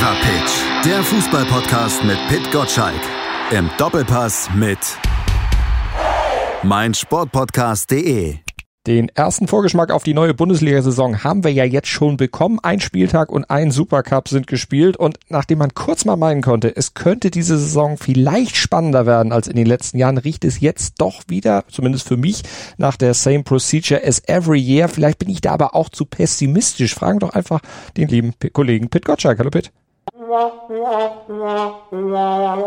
Fever Pitch, der Fußballpodcast mit Pit Gottschalk. Im Doppelpass mit meinsportpodcast.de. Den ersten Vorgeschmack auf die neue Bundesliga-Saison haben wir ja jetzt schon bekommen. Ein Spieltag und ein Supercup sind gespielt und nachdem man kurz mal meinen konnte, es könnte diese Saison vielleicht spannender werden als in den letzten Jahren, riecht es jetzt doch wieder, zumindest für mich, nach der same procedure as every year. Vielleicht bin ich da aber auch zu pessimistisch. Fragen doch einfach den lieben Kollegen Pit Gottschalk. Hallo Pit. Oh,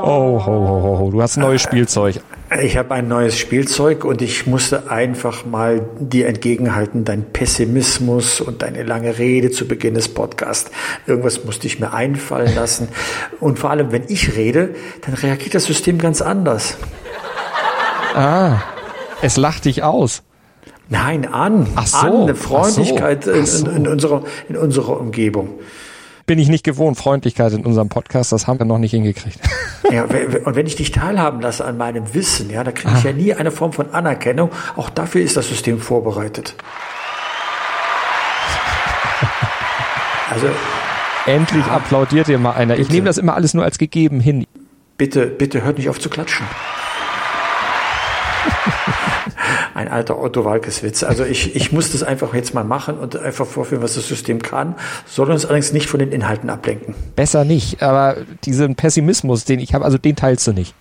ho, ho, ho, ho. du hast ein neues Spielzeug. Ich habe ein neues Spielzeug und ich musste einfach mal dir entgegenhalten, dein Pessimismus und deine lange Rede zu Beginn des Podcasts. Irgendwas musste ich mir einfallen lassen. Und vor allem, wenn ich rede, dann reagiert das System ganz anders. Ah, es lacht dich aus. Nein, an. Ach so, an, eine Freundlichkeit ach so, ach so. In, in, in, unserer, in unserer Umgebung bin ich nicht gewohnt. Freundlichkeit in unserem Podcast, das haben wir noch nicht hingekriegt. Ja, und wenn ich dich teilhaben lasse an meinem Wissen, ja, da kriege ich ah. ja nie eine Form von Anerkennung. Auch dafür ist das System vorbereitet. Also endlich ja, applaudiert dir mal einer. Ich nehme das immer alles nur als gegeben hin. Bitte, bitte hört nicht auf zu klatschen ein alter Otto Walkes Witz. Also ich, ich muss das einfach jetzt mal machen und einfach vorführen, was das System kann, soll uns allerdings nicht von den Inhalten ablenken. Besser nicht, aber diesen Pessimismus, den ich habe, also den teilst du nicht.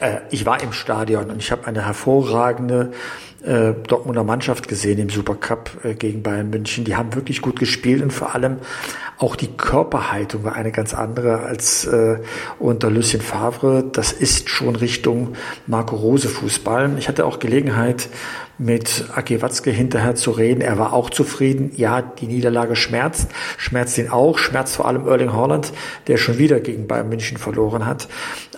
Äh, ich war im Stadion und ich habe eine hervorragende äh, Dortmunder Mannschaft gesehen im Supercup äh, gegen Bayern München. Die haben wirklich gut gespielt und vor allem auch die Körperhaltung war eine ganz andere als äh, unter Lucien Favre. Das ist schon Richtung Marco Rose Fußball. Ich hatte auch Gelegenheit, mit Aki Watzke hinterher zu reden. Er war auch zufrieden. Ja, die Niederlage schmerzt, schmerzt ihn auch, schmerzt vor allem Erling Haaland, der schon wieder gegen Bayern München verloren hat.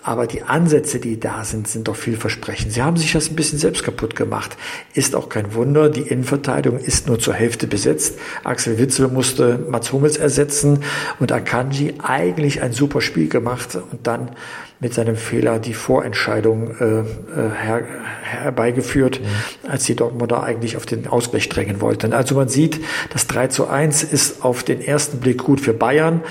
Aber die Ansätze, die da sind, sind doch vielversprechend. Sie haben sich das ein bisschen selbst kaputt gemacht. Ist auch kein Wunder. Die Innenverteidigung ist nur zur Hälfte besetzt. Axel Witzel musste Mats Hummels ersetzen und Akanji eigentlich ein super Spiel gemacht und dann mit seinem Fehler die Vorentscheidung äh, äh her, herbeigeführt, mhm. als die Dortmunder eigentlich auf den Ausgleich drängen wollten. Also man sieht, das 3 zu 1 ist auf den ersten Blick gut für Bayern,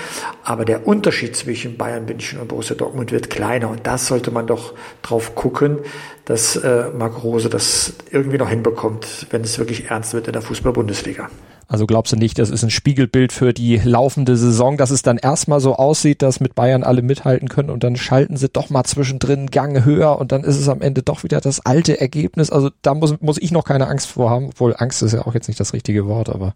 aber der Unterschied zwischen Bayern München und Borussia Dortmund wird kleiner und das sollte man doch drauf gucken, dass äh, Marc Rose das irgendwie noch hinbekommt, wenn es wirklich ernst wird in der Fußball-Bundesliga. Also glaubst du nicht, das ist ein Spiegelbild für die laufende Saison, dass es dann erstmal so aussieht, dass mit Bayern alle mithalten können und dann schalten sie doch mal zwischendrin Gang höher und dann ist es am Ende doch wieder das alte Ergebnis. Also da muss, muss ich noch keine Angst vor haben, obwohl Angst ist ja auch jetzt nicht das richtige Wort, aber.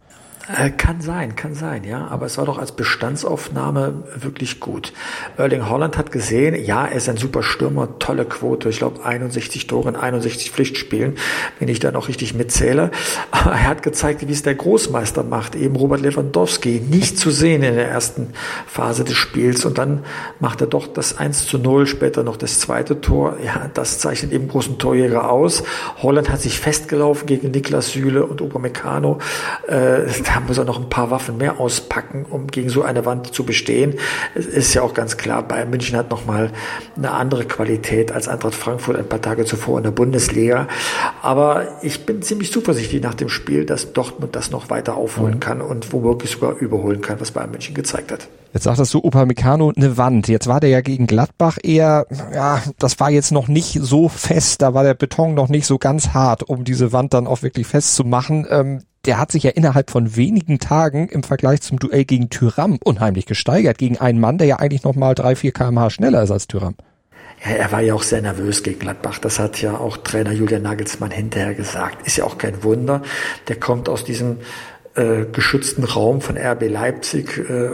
Äh, kann sein, kann sein, ja. Aber es war doch als Bestandsaufnahme wirklich gut. Erling Holland hat gesehen, ja, er ist ein super Stürmer, tolle Quote. Ich glaube 61 Tore in 61 Pflichtspielen, wenn ich da noch richtig mitzähle. Aber er hat gezeigt, wie es der Großmeister macht. Eben Robert Lewandowski, nicht zu sehen in der ersten Phase des Spiels. Und dann macht er doch das 1 zu 0, später noch das zweite Tor. Ja, das zeichnet eben großen Torjäger aus. Holland hat sich festgelaufen gegen Niklas Süle und Upamecano. Äh, da muss er noch ein paar Waffen mehr auspacken, um gegen so eine Wand zu bestehen. Es ist ja auch ganz klar, Bayern München hat nochmal eine andere Qualität als Eintracht Frankfurt ein paar Tage zuvor in der Bundesliga. Aber ich bin ziemlich zuversichtlich nach dem Spiel, dass Dortmund das noch weiter aufholen mhm. kann und womöglich sogar überholen kann, was Bayern München gezeigt hat. Jetzt sagtest du Upamecano eine Wand. Jetzt war der ja gegen Gladbach eher, ja, das war jetzt noch nicht so fest, da war der Beton noch nicht so ganz hart, um diese Wand dann auch wirklich festzumachen. Ähm, der hat sich ja innerhalb von wenigen Tagen im Vergleich zum Duell gegen Tyram unheimlich gesteigert, gegen einen Mann, der ja eigentlich noch mal drei, vier kmh schneller ist als Tyram. Ja, er war ja auch sehr nervös gegen Gladbach. Das hat ja auch Trainer Julian Nagelsmann hinterher gesagt. Ist ja auch kein Wunder. Der kommt aus diesem äh, geschützten Raum von RB Leipzig, äh,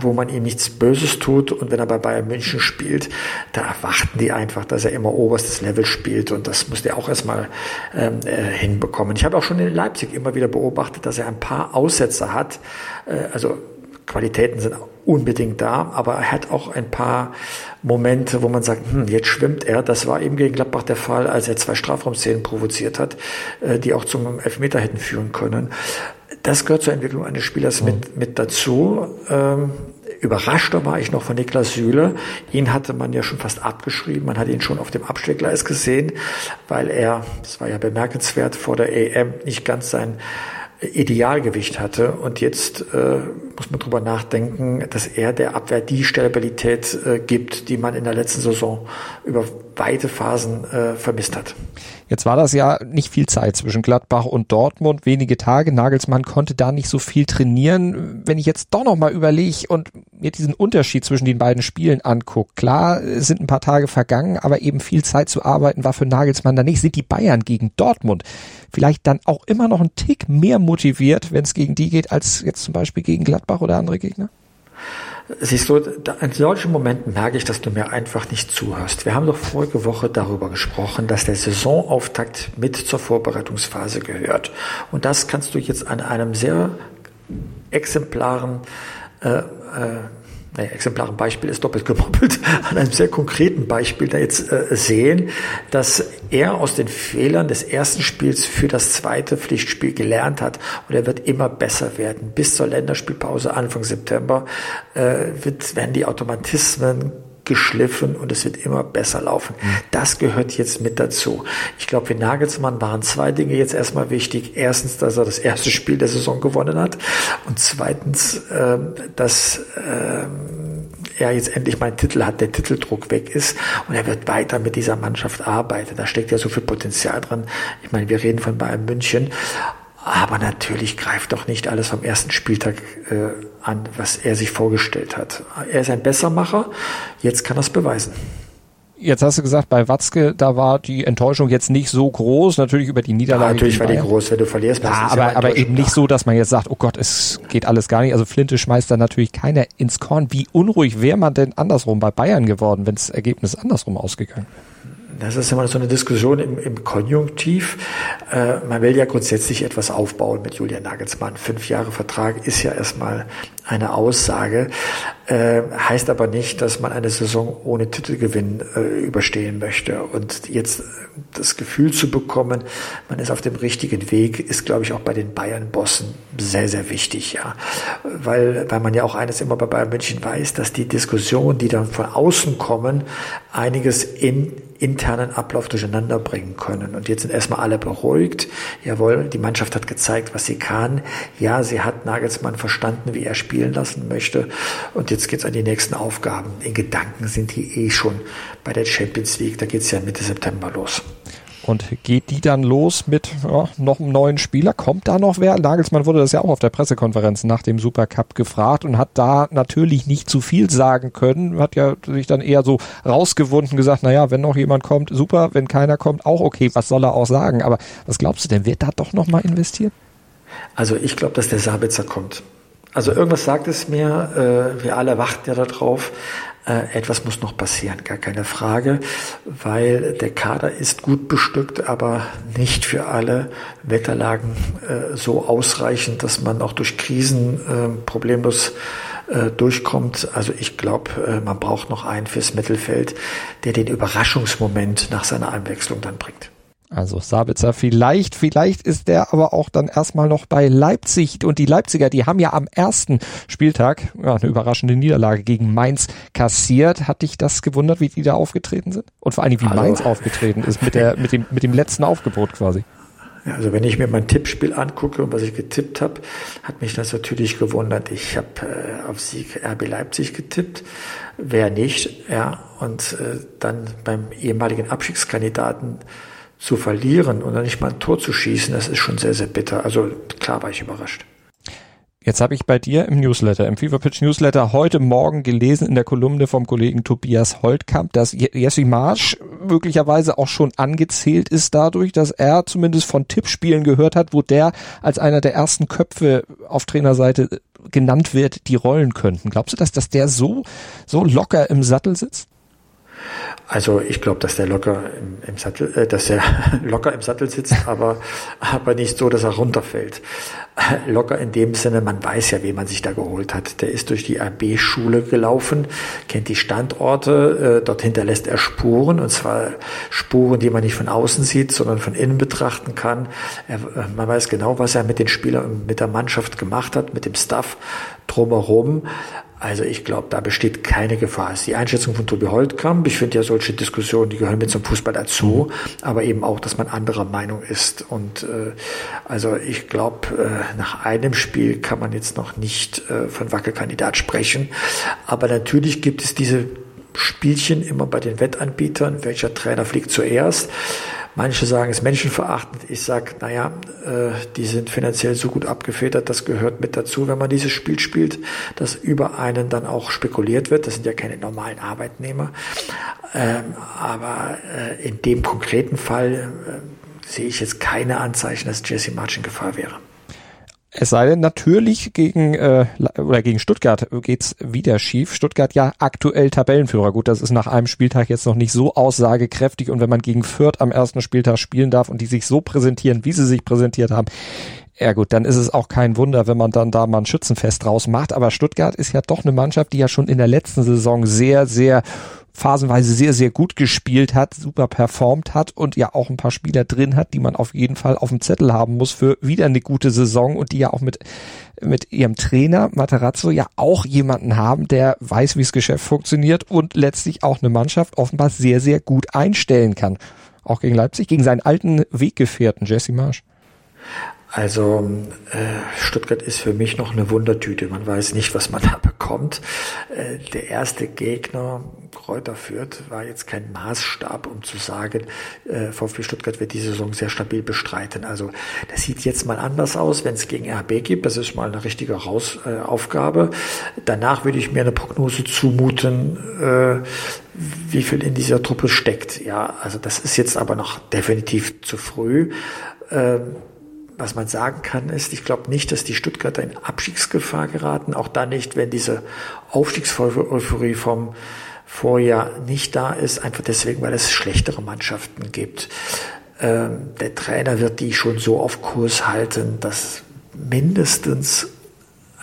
wo man ihm nichts Böses tut. Und wenn er bei Bayern München spielt, da erwarten die einfach, dass er immer oberstes Level spielt. Und das muss er auch erstmal ähm, äh, hinbekommen. Ich habe auch schon in Leipzig immer wieder beobachtet, dass er ein paar Aussätze hat. Äh, also Qualitäten sind unbedingt da, aber er hat auch ein paar Momente, wo man sagt, hm, jetzt schwimmt er. Das war eben gegen Gladbach der Fall, als er zwei Strafraumszenen provoziert hat, äh, die auch zum Elfmeter hätten führen können. Das gehört zur Entwicklung eines Spielers mit, mit dazu. Ähm, Überraschter war ich noch von Niklas Süle. Ihn hatte man ja schon fast abgeschrieben. Man hat ihn schon auf dem Abstellgleis gesehen, weil er, das war ja bemerkenswert, vor der EM nicht ganz sein Idealgewicht hatte. Und jetzt äh, muss man drüber nachdenken, dass er der Abwehr die Stabilität äh, gibt, die man in der letzten Saison über weite Phasen äh, vermisst hat. Jetzt war das ja nicht viel Zeit zwischen Gladbach und Dortmund, wenige Tage. Nagelsmann konnte da nicht so viel trainieren. Wenn ich jetzt doch nochmal überlege und mir diesen Unterschied zwischen den beiden Spielen angucke, klar, sind ein paar Tage vergangen, aber eben viel Zeit zu arbeiten war für Nagelsmann da nicht. Sind die Bayern gegen Dortmund vielleicht dann auch immer noch ein Tick mehr motiviert, wenn es gegen die geht, als jetzt zum Beispiel gegen Gladbach oder andere Gegner? Siehst du, in solchen Momenten merke ich, dass du mir einfach nicht zuhörst. Wir haben doch vorige Woche darüber gesprochen, dass der Saisonauftakt mit zur Vorbereitungsphase gehört. Und das kannst du jetzt an einem sehr exemplaren äh, äh, naja, exemplaren Beispiel ist doppelt gemoppelt, an einem sehr konkreten Beispiel da jetzt äh, sehen, dass er aus den Fehlern des ersten Spiels für das zweite Pflichtspiel gelernt hat und er wird immer besser werden. Bis zur Länderspielpause Anfang September äh, wird, werden die Automatismen geschliffen und es wird immer besser laufen. Mhm. Das gehört jetzt mit dazu. Ich glaube, für Nagelsmann waren zwei Dinge jetzt erstmal wichtig. Erstens, dass er das erste Spiel der Saison gewonnen hat und zweitens, ähm, dass ähm, er jetzt endlich mal einen Titel hat, der Titeldruck weg ist und er wird weiter mit dieser Mannschaft arbeiten. Da steckt ja so viel Potenzial drin. Ich meine, wir reden von Bayern München aber natürlich greift doch nicht alles am ersten Spieltag äh, an, was er sich vorgestellt hat. Er ist ein Bessermacher, jetzt kann er es beweisen. Jetzt hast du gesagt, bei Watzke, da war die Enttäuschung jetzt nicht so groß, natürlich über die Niederlage. Ja, natürlich war die groß, wenn du verlierst. Ja, aber, aber eben nicht so, dass man jetzt sagt, oh Gott, es geht alles gar nicht. Also Flinte schmeißt da natürlich keiner ins Korn. Wie unruhig wäre man denn andersrum bei Bayern geworden, wenn das Ergebnis andersrum ausgegangen wäre? Das ist immer so eine Diskussion im, im Konjunktiv. Äh, man will ja grundsätzlich etwas aufbauen mit Julian Nagelsmann. Fünf Jahre Vertrag ist ja erstmal eine Aussage, äh, heißt aber nicht, dass man eine Saison ohne Titelgewinn äh, überstehen möchte. Und jetzt das Gefühl zu bekommen, man ist auf dem richtigen Weg, ist, glaube ich, auch bei den Bayern-Bossen sehr, sehr wichtig, ja. Weil, weil man ja auch eines immer bei Bayern München weiß, dass die Diskussionen, die dann von außen kommen, einiges in internen Ablauf durcheinander bringen können. Und jetzt sind erstmal alle beruhigt. Jawohl, die Mannschaft hat gezeigt, was sie kann. Ja, sie hat Nagelsmann verstanden, wie er spielen lassen möchte. Und jetzt geht's an die nächsten Aufgaben. In Gedanken sind die eh schon bei der Champions League. Da geht's ja Mitte September los. Und geht die dann los mit ja, noch einem neuen Spieler? Kommt da noch wer? Nagelsmann wurde das ja auch auf der Pressekonferenz nach dem Supercup gefragt und hat da natürlich nicht zu viel sagen können. Hat ja sich dann eher so rausgewunden gesagt, naja, wenn noch jemand kommt, super, wenn keiner kommt, auch okay, was soll er auch sagen? Aber was glaubst du denn, wird da doch nochmal investiert? Also ich glaube, dass der Sabitzer kommt. Also irgendwas sagt es mir, äh, wir alle warten ja darauf, äh, etwas muss noch passieren, gar keine Frage, weil der Kader ist gut bestückt, aber nicht für alle Wetterlagen äh, so ausreichend, dass man auch durch Krisen äh, problemlos durchkommt. Also ich glaube, äh, man braucht noch einen fürs Mittelfeld, der den Überraschungsmoment nach seiner Einwechslung dann bringt. Also Sabitzer vielleicht, vielleicht ist der aber auch dann erstmal noch bei Leipzig und die Leipziger, die haben ja am ersten Spieltag ja, eine überraschende Niederlage gegen Mainz kassiert. Hat dich das gewundert, wie die da aufgetreten sind? Und vor allem, wie Hallo. Mainz aufgetreten ist mit der, mit dem, mit dem letzten Aufgebot quasi. Also wenn ich mir mein Tippspiel angucke und was ich getippt habe, hat mich das natürlich gewundert. Ich habe äh, auf Sieg RB Leipzig getippt, wer nicht, ja, und äh, dann beim ehemaligen Abstiegskandidaten zu verlieren dann nicht mal ein Tor zu schießen, das ist schon sehr, sehr bitter. Also klar war ich überrascht. Jetzt habe ich bei dir im Newsletter, im Fever Pitch Newsletter heute Morgen gelesen in der Kolumne vom Kollegen Tobias Holtkamp, dass Jesse Marsch möglicherweise auch schon angezählt ist dadurch, dass er zumindest von Tippspielen gehört hat, wo der als einer der ersten Köpfe auf Trainerseite genannt wird, die rollen könnten. Glaubst du, dass, dass der so, so locker im Sattel sitzt? Also ich glaube, dass der locker im, im Sattel, äh, dass er locker im Sattel sitzt, aber aber nicht so, dass er runterfällt. Locker in dem Sinne, man weiß ja, wen man sich da geholt hat. Der ist durch die AB-Schule gelaufen, kennt die Standorte, äh, dort hinterlässt er Spuren und zwar Spuren, die man nicht von außen sieht, sondern von innen betrachten kann. Er, äh, man weiß genau, was er mit den Spielern und mit der Mannschaft gemacht hat, mit dem Staff drumherum. Also ich glaube, da besteht keine Gefahr. Ist die Einschätzung von Tobi Holtkamp. Ich finde ja solche Diskussionen, die gehören mit zum Fußball dazu, aber eben auch, dass man anderer Meinung ist. Und äh, also ich glaube, nach einem Spiel kann man jetzt noch nicht äh, von Wackelkandidat sprechen. Aber natürlich gibt es diese Spielchen immer bei den Wettanbietern. Welcher Trainer fliegt zuerst? Manche sagen es menschenverachtend. Ich sage, naja, äh, die sind finanziell so gut abgefedert, das gehört mit dazu, wenn man dieses Spiel spielt, dass über einen dann auch spekuliert wird. Das sind ja keine normalen Arbeitnehmer. Ähm, aber äh, in dem konkreten Fall äh, sehe ich jetzt keine Anzeichen, dass Jesse March in Gefahr wäre. Es sei denn, natürlich gegen äh, oder gegen Stuttgart geht's wieder schief. Stuttgart ja aktuell Tabellenführer. Gut, das ist nach einem Spieltag jetzt noch nicht so aussagekräftig. Und wenn man gegen Fürth am ersten Spieltag spielen darf und die sich so präsentieren, wie sie sich präsentiert haben, ja gut, dann ist es auch kein Wunder, wenn man dann da mal ein Schützenfest draus macht. Aber Stuttgart ist ja doch eine Mannschaft, die ja schon in der letzten Saison sehr, sehr phasenweise sehr, sehr gut gespielt hat, super performt hat und ja auch ein paar Spieler drin hat, die man auf jeden Fall auf dem Zettel haben muss für wieder eine gute Saison und die ja auch mit, mit ihrem Trainer Materazzo ja auch jemanden haben, der weiß, wie das Geschäft funktioniert und letztlich auch eine Mannschaft offenbar sehr, sehr gut einstellen kann. Auch gegen Leipzig, gegen seinen alten Weggefährten Jesse Marsch. Also äh, Stuttgart ist für mich noch eine Wundertüte. Man weiß nicht, was man da bekommt. Äh, der erste Gegner, Kräuter Fürth, war jetzt kein Maßstab, um zu sagen, äh, VfB Stuttgart wird die Saison sehr stabil bestreiten. Also das sieht jetzt mal anders aus, wenn es gegen RB gibt. Das ist mal eine richtige Raus äh, Aufgabe. Danach würde ich mir eine Prognose zumuten, äh, wie viel in dieser Truppe steckt. Ja, also das ist jetzt aber noch definitiv zu früh. Ähm, was man sagen kann, ist, ich glaube nicht, dass die Stuttgarter in Abstiegsgefahr geraten. Auch dann nicht, wenn diese Aufstiegseuphorie vom Vorjahr nicht da ist, einfach deswegen, weil es schlechtere Mannschaften gibt. Ähm, der Trainer wird die schon so auf Kurs halten, dass mindestens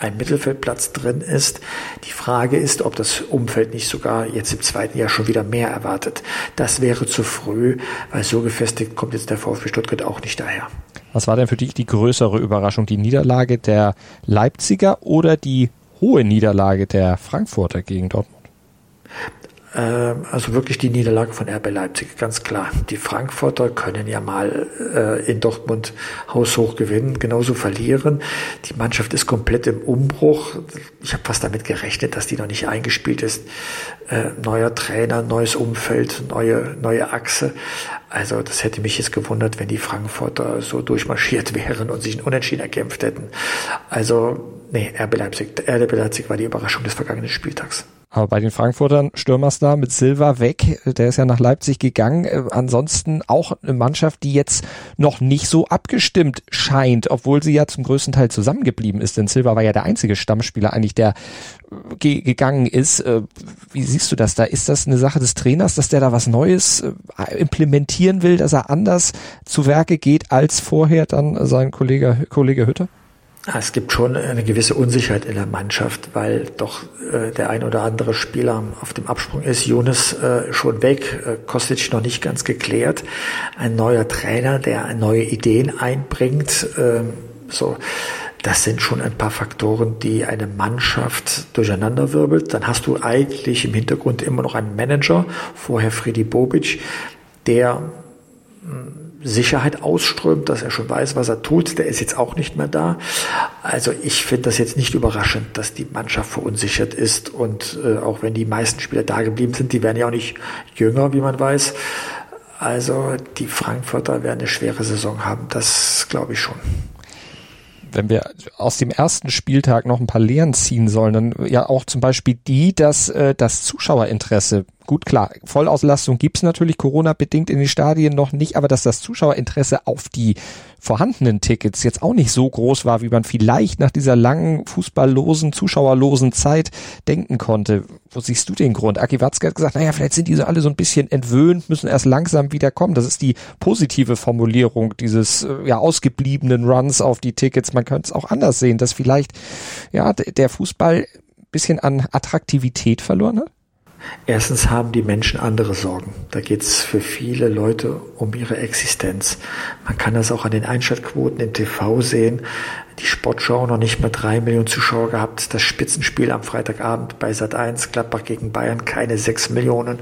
ein Mittelfeldplatz drin ist. Die Frage ist, ob das Umfeld nicht sogar jetzt im zweiten Jahr schon wieder mehr erwartet. Das wäre zu früh, weil so gefestigt kommt jetzt der VfB Stuttgart auch nicht daher. Was war denn für dich die größere Überraschung? Die Niederlage der Leipziger oder die hohe Niederlage der Frankfurter gegen Dortmund? Ähm, also wirklich die Niederlage von RB Leipzig, ganz klar. Die Frankfurter können ja mal äh, in Dortmund haushoch gewinnen, genauso verlieren. Die Mannschaft ist komplett im Umbruch. Ich habe fast damit gerechnet, dass die noch nicht eingespielt ist. Äh, neuer Trainer, neues Umfeld, neue, neue Achse. Also das hätte mich jetzt gewundert, wenn die Frankfurter so durchmarschiert wären und sich ein Unentschieden erkämpft hätten. Also, nee, RB Leipzig, RB Leipzig war die Überraschung des vergangenen Spieltags. Aber bei den Frankfurtern Stürmerstar mit Silva weg, der ist ja nach Leipzig gegangen. Äh, ansonsten auch eine Mannschaft, die jetzt noch nicht so abgestimmt scheint, obwohl sie ja zum größten Teil zusammengeblieben ist. Denn Silva war ja der einzige Stammspieler eigentlich, der äh, ge gegangen ist. Äh, wie siehst du das da? Ist das eine Sache des Trainers, dass der da was Neues implementieren will, dass er anders zu Werke geht als vorher dann sein Kollege, Kollege Hütter? Ah, es gibt schon eine gewisse Unsicherheit in der Mannschaft, weil doch äh, der ein oder andere Spieler auf dem Absprung ist. Jonas äh, schon weg, äh, Kostic noch nicht ganz geklärt. Ein neuer Trainer, der neue Ideen einbringt. Äh, so, das sind schon ein paar Faktoren, die eine Mannschaft durcheinanderwirbelt. Dann hast du eigentlich im Hintergrund immer noch einen Manager, vorher Freddy Bobic, der Sicherheit ausströmt, dass er schon weiß, was er tut. Der ist jetzt auch nicht mehr da. Also ich finde das jetzt nicht überraschend, dass die Mannschaft verunsichert ist. Und äh, auch wenn die meisten Spieler da geblieben sind, die werden ja auch nicht jünger, wie man weiß. Also die Frankfurter werden eine schwere Saison haben. Das glaube ich schon wenn wir aus dem ersten Spieltag noch ein paar Lehren ziehen sollen, dann ja auch zum Beispiel die, dass äh, das Zuschauerinteresse Gut, klar, Vollauslastung gibt's natürlich Corona-bedingt in den Stadien noch nicht, aber dass das Zuschauerinteresse auf die vorhandenen Tickets jetzt auch nicht so groß war, wie man vielleicht nach dieser langen, fußballlosen, zuschauerlosen Zeit denken konnte. Wo siehst du den Grund? Aki Watzke hat gesagt, naja, vielleicht sind diese alle so ein bisschen entwöhnt, müssen erst langsam wieder kommen. Das ist die positive Formulierung dieses äh, ja ausgebliebenen Runs auf die Tickets. Man könnte es auch anders sehen, dass vielleicht ja der Fußball bisschen an Attraktivität verloren hat? Erstens haben die Menschen andere Sorgen. Da geht es für viele Leute um ihre Existenz. Man kann das auch an den Einschaltquoten im TV sehen. Die Sportschau noch nicht mal drei Millionen Zuschauer gehabt. Das Spitzenspiel am Freitagabend bei Sat 1, Gladbach gegen Bayern, keine sechs Millionen.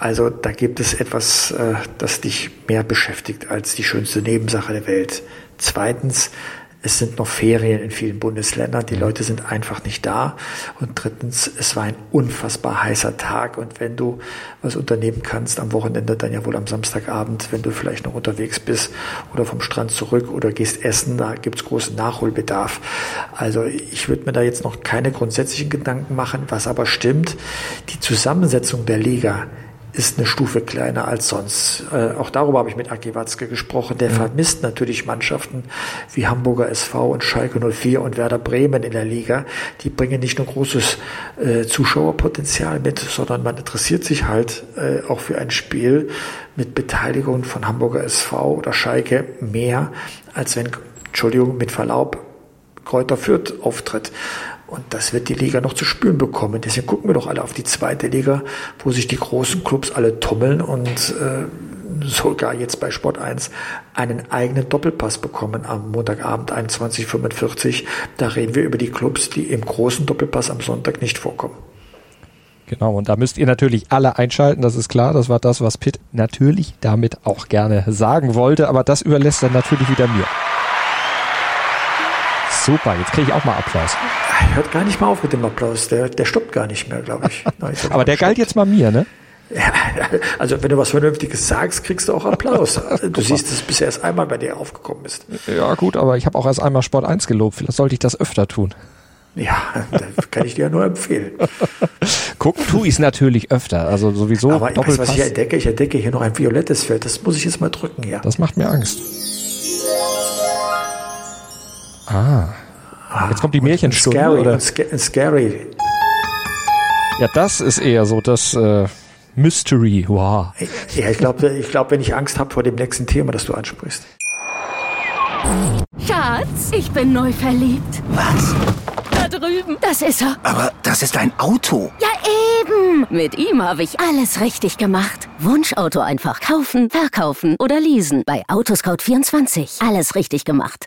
Also da gibt es etwas, äh, das dich mehr beschäftigt als die schönste Nebensache der Welt. Zweitens, es sind noch Ferien in vielen Bundesländern, die Leute sind einfach nicht da. Und drittens, es war ein unfassbar heißer Tag. Und wenn du was unternehmen kannst am Wochenende, dann ja wohl am Samstagabend, wenn du vielleicht noch unterwegs bist oder vom Strand zurück oder gehst essen, da gibt's großen Nachholbedarf. Also ich würde mir da jetzt noch keine grundsätzlichen Gedanken machen. Was aber stimmt, die Zusammensetzung der Liga ist eine Stufe kleiner als sonst. Äh, auch darüber habe ich mit Aki Watzke gesprochen. Der vermisst natürlich Mannschaften wie Hamburger SV und Schalke 04 und Werder Bremen in der Liga. Die bringen nicht nur großes äh, Zuschauerpotenzial mit, sondern man interessiert sich halt äh, auch für ein Spiel mit Beteiligung von Hamburger SV oder Schalke mehr, als wenn, Entschuldigung, mit Verlaub, Kräuter Fürth auftritt. Und das wird die Liga noch zu spüren bekommen. Deswegen gucken wir doch alle auf die zweite Liga, wo sich die großen Clubs alle tummeln und äh, sogar jetzt bei Sport 1 einen eigenen Doppelpass bekommen am Montagabend 21.45. Da reden wir über die Clubs, die im großen Doppelpass am Sonntag nicht vorkommen. Genau, und da müsst ihr natürlich alle einschalten, das ist klar. Das war das, was Pitt natürlich damit auch gerne sagen wollte, aber das überlässt er natürlich wieder mir. Super, jetzt kriege ich auch mal Applaus. Hört gar nicht mal auf mit dem Applaus, der, der stoppt gar nicht mehr, glaube ich. Nein, Aber der galt jetzt mal mir, ne? Ja, also wenn du was Vernünftiges sagst, kriegst du auch Applaus. Du siehst, dass es bisher erst einmal bei dir aufgekommen ist. Ja gut, aber ich habe auch erst einmal Sport 1 gelobt. Vielleicht sollte ich das öfter tun. Ja, das kann ich dir ja nur empfehlen. Gucken tue ich es natürlich öfter. Also sowieso. Aber weißt, was ich entdecke? Ich entdecke hier noch ein violettes Feld. Das muss ich jetzt mal drücken hier. Das macht mir Angst. Ah. Jetzt kommt die Märchenstunde. Scary, oder? Scary. Ja, das ist eher so das äh, Mystery. Wow. Ja, ich glaube, ich glaub, wenn ich Angst habe vor dem nächsten Thema, das du ansprichst. Schatz, ich bin neu verliebt. Was? Da drüben. Das ist er. Aber das ist ein Auto. Ja, eben. Mit ihm habe ich alles richtig gemacht. Wunschauto einfach kaufen, verkaufen oder leasen. Bei Autoscout24. Alles richtig gemacht.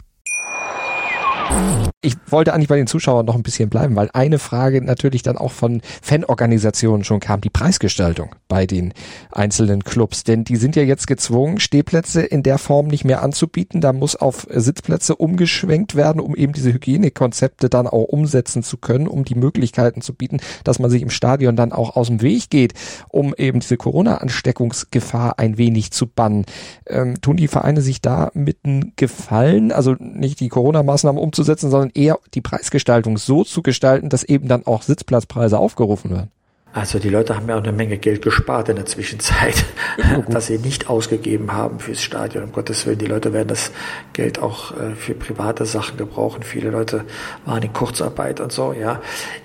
Ich wollte eigentlich bei den Zuschauern noch ein bisschen bleiben, weil eine Frage natürlich dann auch von Fanorganisationen schon kam, die Preisgestaltung bei den einzelnen Clubs. Denn die sind ja jetzt gezwungen, Stehplätze in der Form nicht mehr anzubieten. Da muss auf Sitzplätze umgeschwenkt werden, um eben diese Hygienekonzepte dann auch umsetzen zu können, um die Möglichkeiten zu bieten, dass man sich im Stadion dann auch aus dem Weg geht, um eben diese Corona-Ansteckungsgefahr ein wenig zu bannen. Ähm, tun die Vereine sich da mit einem Gefallen, also nicht die Corona-Maßnahmen umzusetzen, sondern eher die Preisgestaltung so zu gestalten, dass eben dann auch Sitzplatzpreise aufgerufen werden. Also die Leute haben ja auch eine Menge Geld gespart in der Zwischenzeit, ja, was sie nicht ausgegeben haben fürs Stadion. Um Gottes Willen, die Leute werden das Geld auch äh, für private Sachen gebrauchen. Viele Leute waren in Kurzarbeit und so. Ja,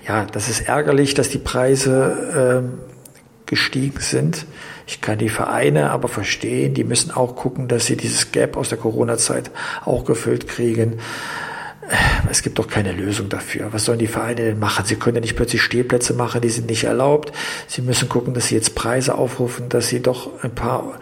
ja, das ist ärgerlich, dass die Preise ähm, gestiegen sind. Ich kann die Vereine aber verstehen. Die müssen auch gucken, dass sie dieses Gap aus der Corona-Zeit auch gefüllt kriegen es gibt doch keine Lösung dafür. Was sollen die Vereine denn machen? Sie können ja nicht plötzlich Stehplätze machen, die sind nicht erlaubt. Sie müssen gucken, dass sie jetzt Preise aufrufen, dass sie doch ein paar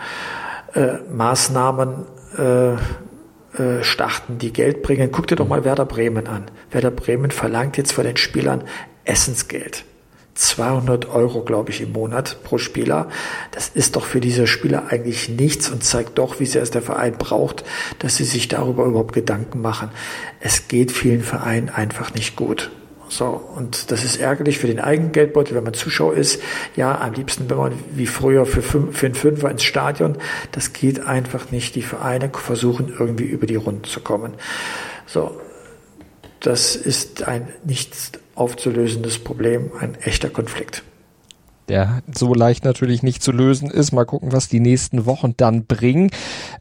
äh, Maßnahmen äh, äh, starten, die Geld bringen. Guck dir doch mal Werder Bremen an. Werder Bremen verlangt jetzt von den Spielern Essensgeld. 200 Euro, glaube ich, im Monat pro Spieler. Das ist doch für diese Spieler eigentlich nichts und zeigt doch, wie sehr es der Verein braucht, dass sie sich darüber überhaupt Gedanken machen. Es geht vielen Vereinen einfach nicht gut. So, und das ist ärgerlich für den eigenen Geldbeutel, wenn man Zuschauer ist. Ja, am liebsten, wenn man wie früher für, fünf, für einen Fünfer ins Stadion. Das geht einfach nicht. Die Vereine versuchen irgendwie über die Runden zu kommen. So, das ist ein nicht aufzulösendes Problem, ein echter Konflikt. Der so leicht natürlich nicht zu lösen ist. Mal gucken, was die nächsten Wochen dann bringen.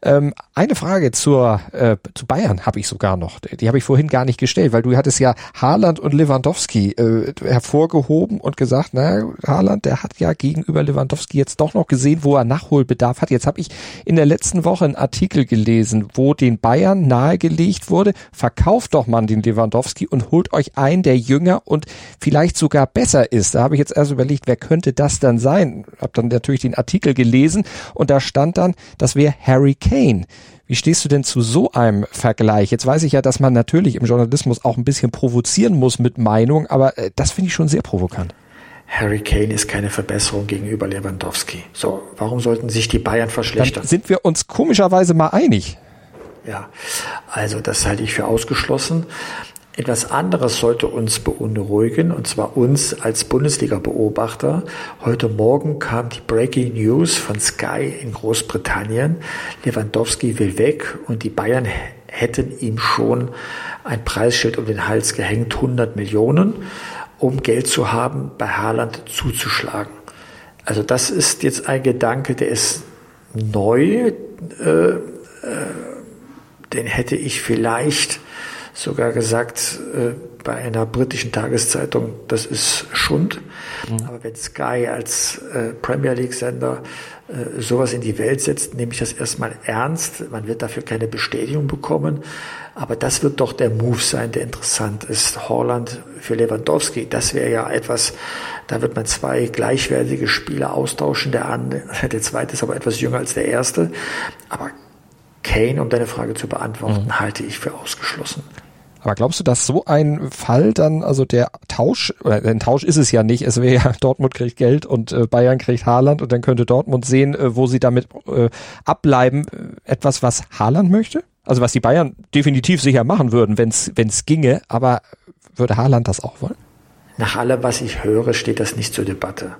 Ähm, eine Frage zur äh, zu Bayern habe ich sogar noch. Die habe ich vorhin gar nicht gestellt, weil du hattest ja Haaland und Lewandowski äh, hervorgehoben und gesagt, na Haaland, der hat ja gegenüber Lewandowski jetzt doch noch gesehen, wo er Nachholbedarf hat. Jetzt habe ich in der letzten Woche einen Artikel gelesen, wo den Bayern nahegelegt wurde, verkauft doch mal den Lewandowski und holt euch einen, der jünger und vielleicht sogar besser ist. Da habe ich jetzt erst überlegt, wer könnte das dann sein? Hab dann natürlich den Artikel gelesen und da stand dann, das wäre Harry Kane. Wie stehst du denn zu so einem Vergleich? Jetzt weiß ich ja, dass man natürlich im Journalismus auch ein bisschen provozieren muss mit Meinung, aber äh, das finde ich schon sehr provokant. Harry Kane ist keine Verbesserung gegenüber Lewandowski. So, warum sollten sich die Bayern verschlechtern? Dann sind wir uns komischerweise mal einig. Ja, also das halte ich für ausgeschlossen. Etwas anderes sollte uns beunruhigen, und zwar uns als Bundesliga-Beobachter. Heute Morgen kam die Breaking News von Sky in Großbritannien. Lewandowski will weg und die Bayern hätten ihm schon ein Preisschild um den Hals gehängt, 100 Millionen, um Geld zu haben, bei Haaland zuzuschlagen. Also das ist jetzt ein Gedanke, der ist neu. Äh, äh, den hätte ich vielleicht sogar gesagt äh, bei einer britischen Tageszeitung, das ist Schund. Mhm. Aber wenn Sky als äh, Premier League-Sender äh, sowas in die Welt setzt, nehme ich das erstmal ernst. Man wird dafür keine Bestätigung bekommen. Aber das wird doch der Move sein, der interessant ist. Holland für Lewandowski, das wäre ja etwas, da wird man zwei gleichwertige Spieler austauschen. Der, andere, der zweite ist aber etwas jünger als der erste. Aber Kane, um deine Frage zu beantworten, mhm. halte ich für ausgeschlossen. Aber glaubst du, dass so ein Fall dann, also der Tausch, oder ein Tausch ist es ja nicht, es wäre ja, Dortmund kriegt Geld und äh, Bayern kriegt Haaland und dann könnte Dortmund sehen, äh, wo sie damit äh, abbleiben, äh, etwas, was Haaland möchte? Also was die Bayern definitiv sicher machen würden, wenn es ginge, aber würde Haaland das auch wollen? Nach allem, was ich höre, steht das nicht zur Debatte.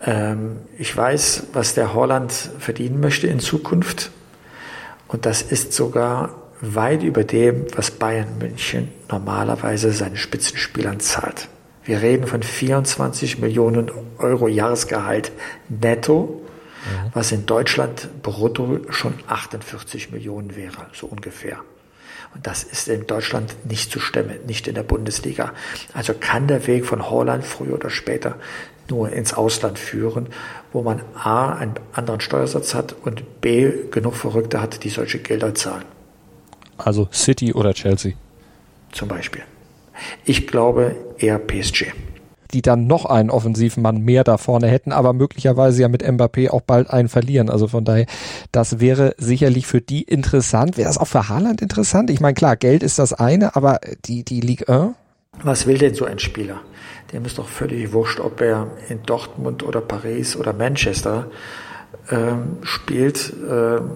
Ähm, ich weiß, was der Holland verdienen möchte in Zukunft. Und das ist sogar weit über dem, was Bayern München normalerweise seinen Spitzenspielern zahlt. Wir reden von 24 Millionen Euro Jahresgehalt netto, mhm. was in Deutschland brutto schon 48 Millionen wäre, so ungefähr. Und das ist in Deutschland nicht zu stemmen, nicht in der Bundesliga. Also kann der Weg von Holland früher oder später nur ins Ausland führen, wo man A, einen anderen Steuersatz hat und B, genug Verrückte hat, die solche Gelder zahlen. Also City oder Chelsea? Zum Beispiel. Ich glaube eher PSG. Die dann noch einen Offensivmann mehr da vorne hätten, aber möglicherweise ja mit Mbappé auch bald einen verlieren. Also von daher, das wäre sicherlich für die interessant. Wäre das auch für Haaland interessant? Ich meine, klar, Geld ist das eine, aber die, die Ligue 1? Was will denn so ein Spieler? Dem ist doch völlig wurscht, ob er in Dortmund oder Paris oder Manchester ähm, spielt. Ähm,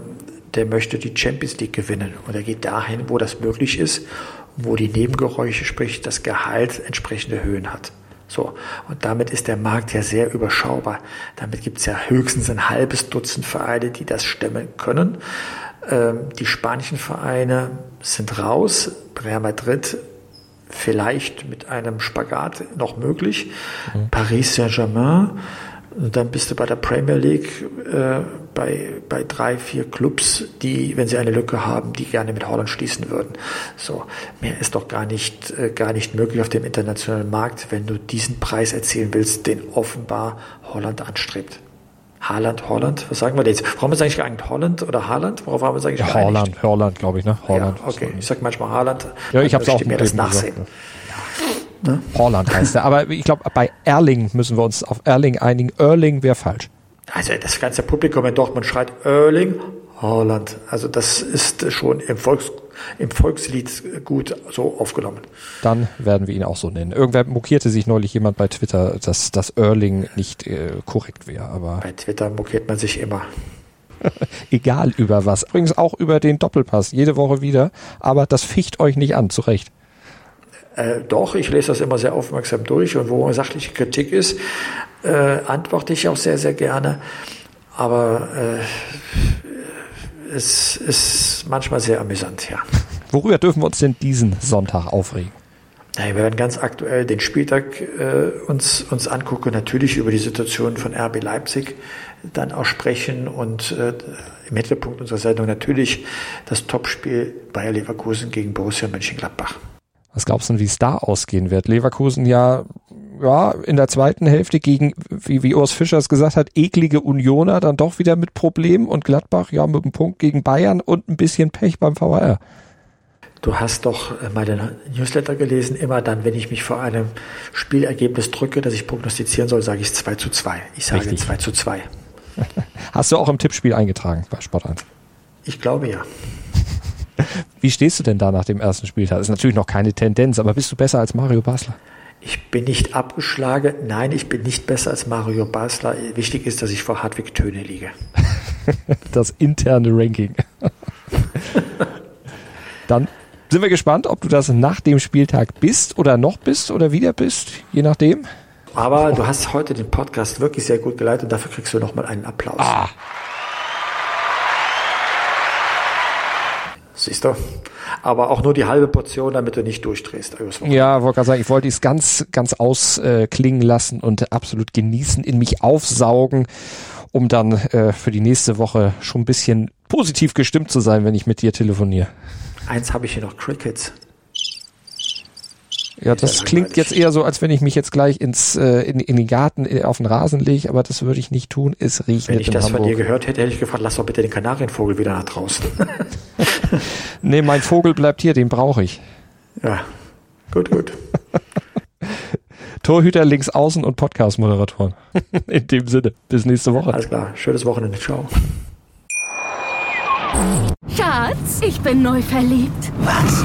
der möchte die Champions League gewinnen. Und er geht dahin, wo das möglich ist, wo die Nebengeräusche, sprich das Gehalt entsprechende Höhen hat. So, und damit ist der Markt ja sehr überschaubar. Damit gibt es ja höchstens ein halbes Dutzend Vereine, die das stemmen können. Ähm, die spanischen Vereine sind raus. Real Madrid vielleicht mit einem Spagat noch möglich. Mhm. Paris Saint-Germain und dann bist du bei der Premier League äh, bei, bei drei, vier Clubs, die, wenn sie eine Lücke haben, die gerne mit Holland schließen würden. So, mehr ist doch gar nicht, äh, gar nicht möglich auf dem internationalen Markt, wenn du diesen Preis erzielen willst, den offenbar Holland anstrebt. Haaland, Holland, was sagen wir jetzt? Warum wir eigentlich geeignet? Holland oder Haaland? Worauf haben wir uns eigentlich ja, Holland, Holland, glaube ich, ne? Holland. Ja, okay, ich sag manchmal Haaland. Ja, ich habe es auch mir das nachsehen. Gesagt, Ne? Holland heißt er. Aber ich glaube, bei Erling müssen wir uns auf Erling einigen. Erling wäre falsch. Also das ganze Publikum in Dortmund schreit Erling Holland. Also das ist schon im, Volks, im Volkslied gut so aufgenommen. Dann werden wir ihn auch so nennen. Irgendwer mokierte sich neulich jemand bei Twitter, dass das Erling nicht äh, korrekt wäre. Aber bei Twitter mokiert man sich immer. Egal über was. Übrigens auch über den Doppelpass, jede Woche wieder. Aber das ficht euch nicht an, zu Recht. Äh, doch, ich lese das immer sehr aufmerksam durch und wo sachliche Kritik ist, äh, antworte ich auch sehr, sehr gerne. Aber äh, es ist manchmal sehr amüsant, ja. Worüber dürfen wir uns denn diesen Sonntag aufregen? Ja, wir werden ganz aktuell den Spieltag äh, uns, uns angucken, natürlich über die Situation von RB Leipzig dann auch sprechen und äh, im Mittelpunkt unserer Sendung natürlich das Topspiel Bayer Leverkusen gegen Borussia Mönchengladbach. Was glaubst du, wie es da ausgehen wird? Leverkusen ja, ja in der zweiten Hälfte gegen, wie, wie Urs Fischer es gesagt hat, eklige Unioner dann doch wieder mit Problemen und Gladbach ja mit einem Punkt gegen Bayern und ein bisschen Pech beim VR. Du hast doch äh, meine Newsletter gelesen. Immer dann, wenn ich mich vor einem Spielergebnis drücke, das ich prognostizieren soll, sage ich 2 zu 2. Ich sage Richtig. 2 zu 2. Hast du auch im Tippspiel eingetragen bei Sport 1? Ich glaube ja. Wie stehst du denn da nach dem ersten Spieltag? Das ist natürlich noch keine Tendenz, aber bist du besser als Mario Basler? Ich bin nicht abgeschlagen. Nein, ich bin nicht besser als Mario Basler. Wichtig ist, dass ich vor Hartwig Töne liege. das interne Ranking. Dann sind wir gespannt, ob du das nach dem Spieltag bist oder noch bist oder wieder bist, je nachdem. Aber du hast heute den Podcast wirklich sehr gut geleitet und dafür kriegst du nochmal einen Applaus. Ah. Siehst du? Aber auch nur die halbe Portion, damit du nicht durchdrehst. Ja, wollte gerade sagen, ich wollte es ganz, ganz ausklingen lassen und absolut genießen, in mich aufsaugen, um dann äh, für die nächste Woche schon ein bisschen positiv gestimmt zu sein, wenn ich mit dir telefoniere. Eins habe ich hier noch, Crickets. Ja, das klingt jetzt eher so, als wenn ich mich jetzt gleich ins äh, in, in den Garten in, auf den Rasen lege, aber das würde ich nicht tun. Es riecht Wenn ich das Hamburg. von dir gehört hätte, hätte ich gefragt, lass doch bitte den Kanarienvogel wieder nach draußen. nee, mein Vogel bleibt hier, den brauche ich. Ja, gut, gut. Torhüter links außen und Podcast-Moderatoren. In dem Sinne, bis nächste Woche. Alles klar, schönes Wochenende. Ciao. Schatz, ich bin neu verliebt. Was?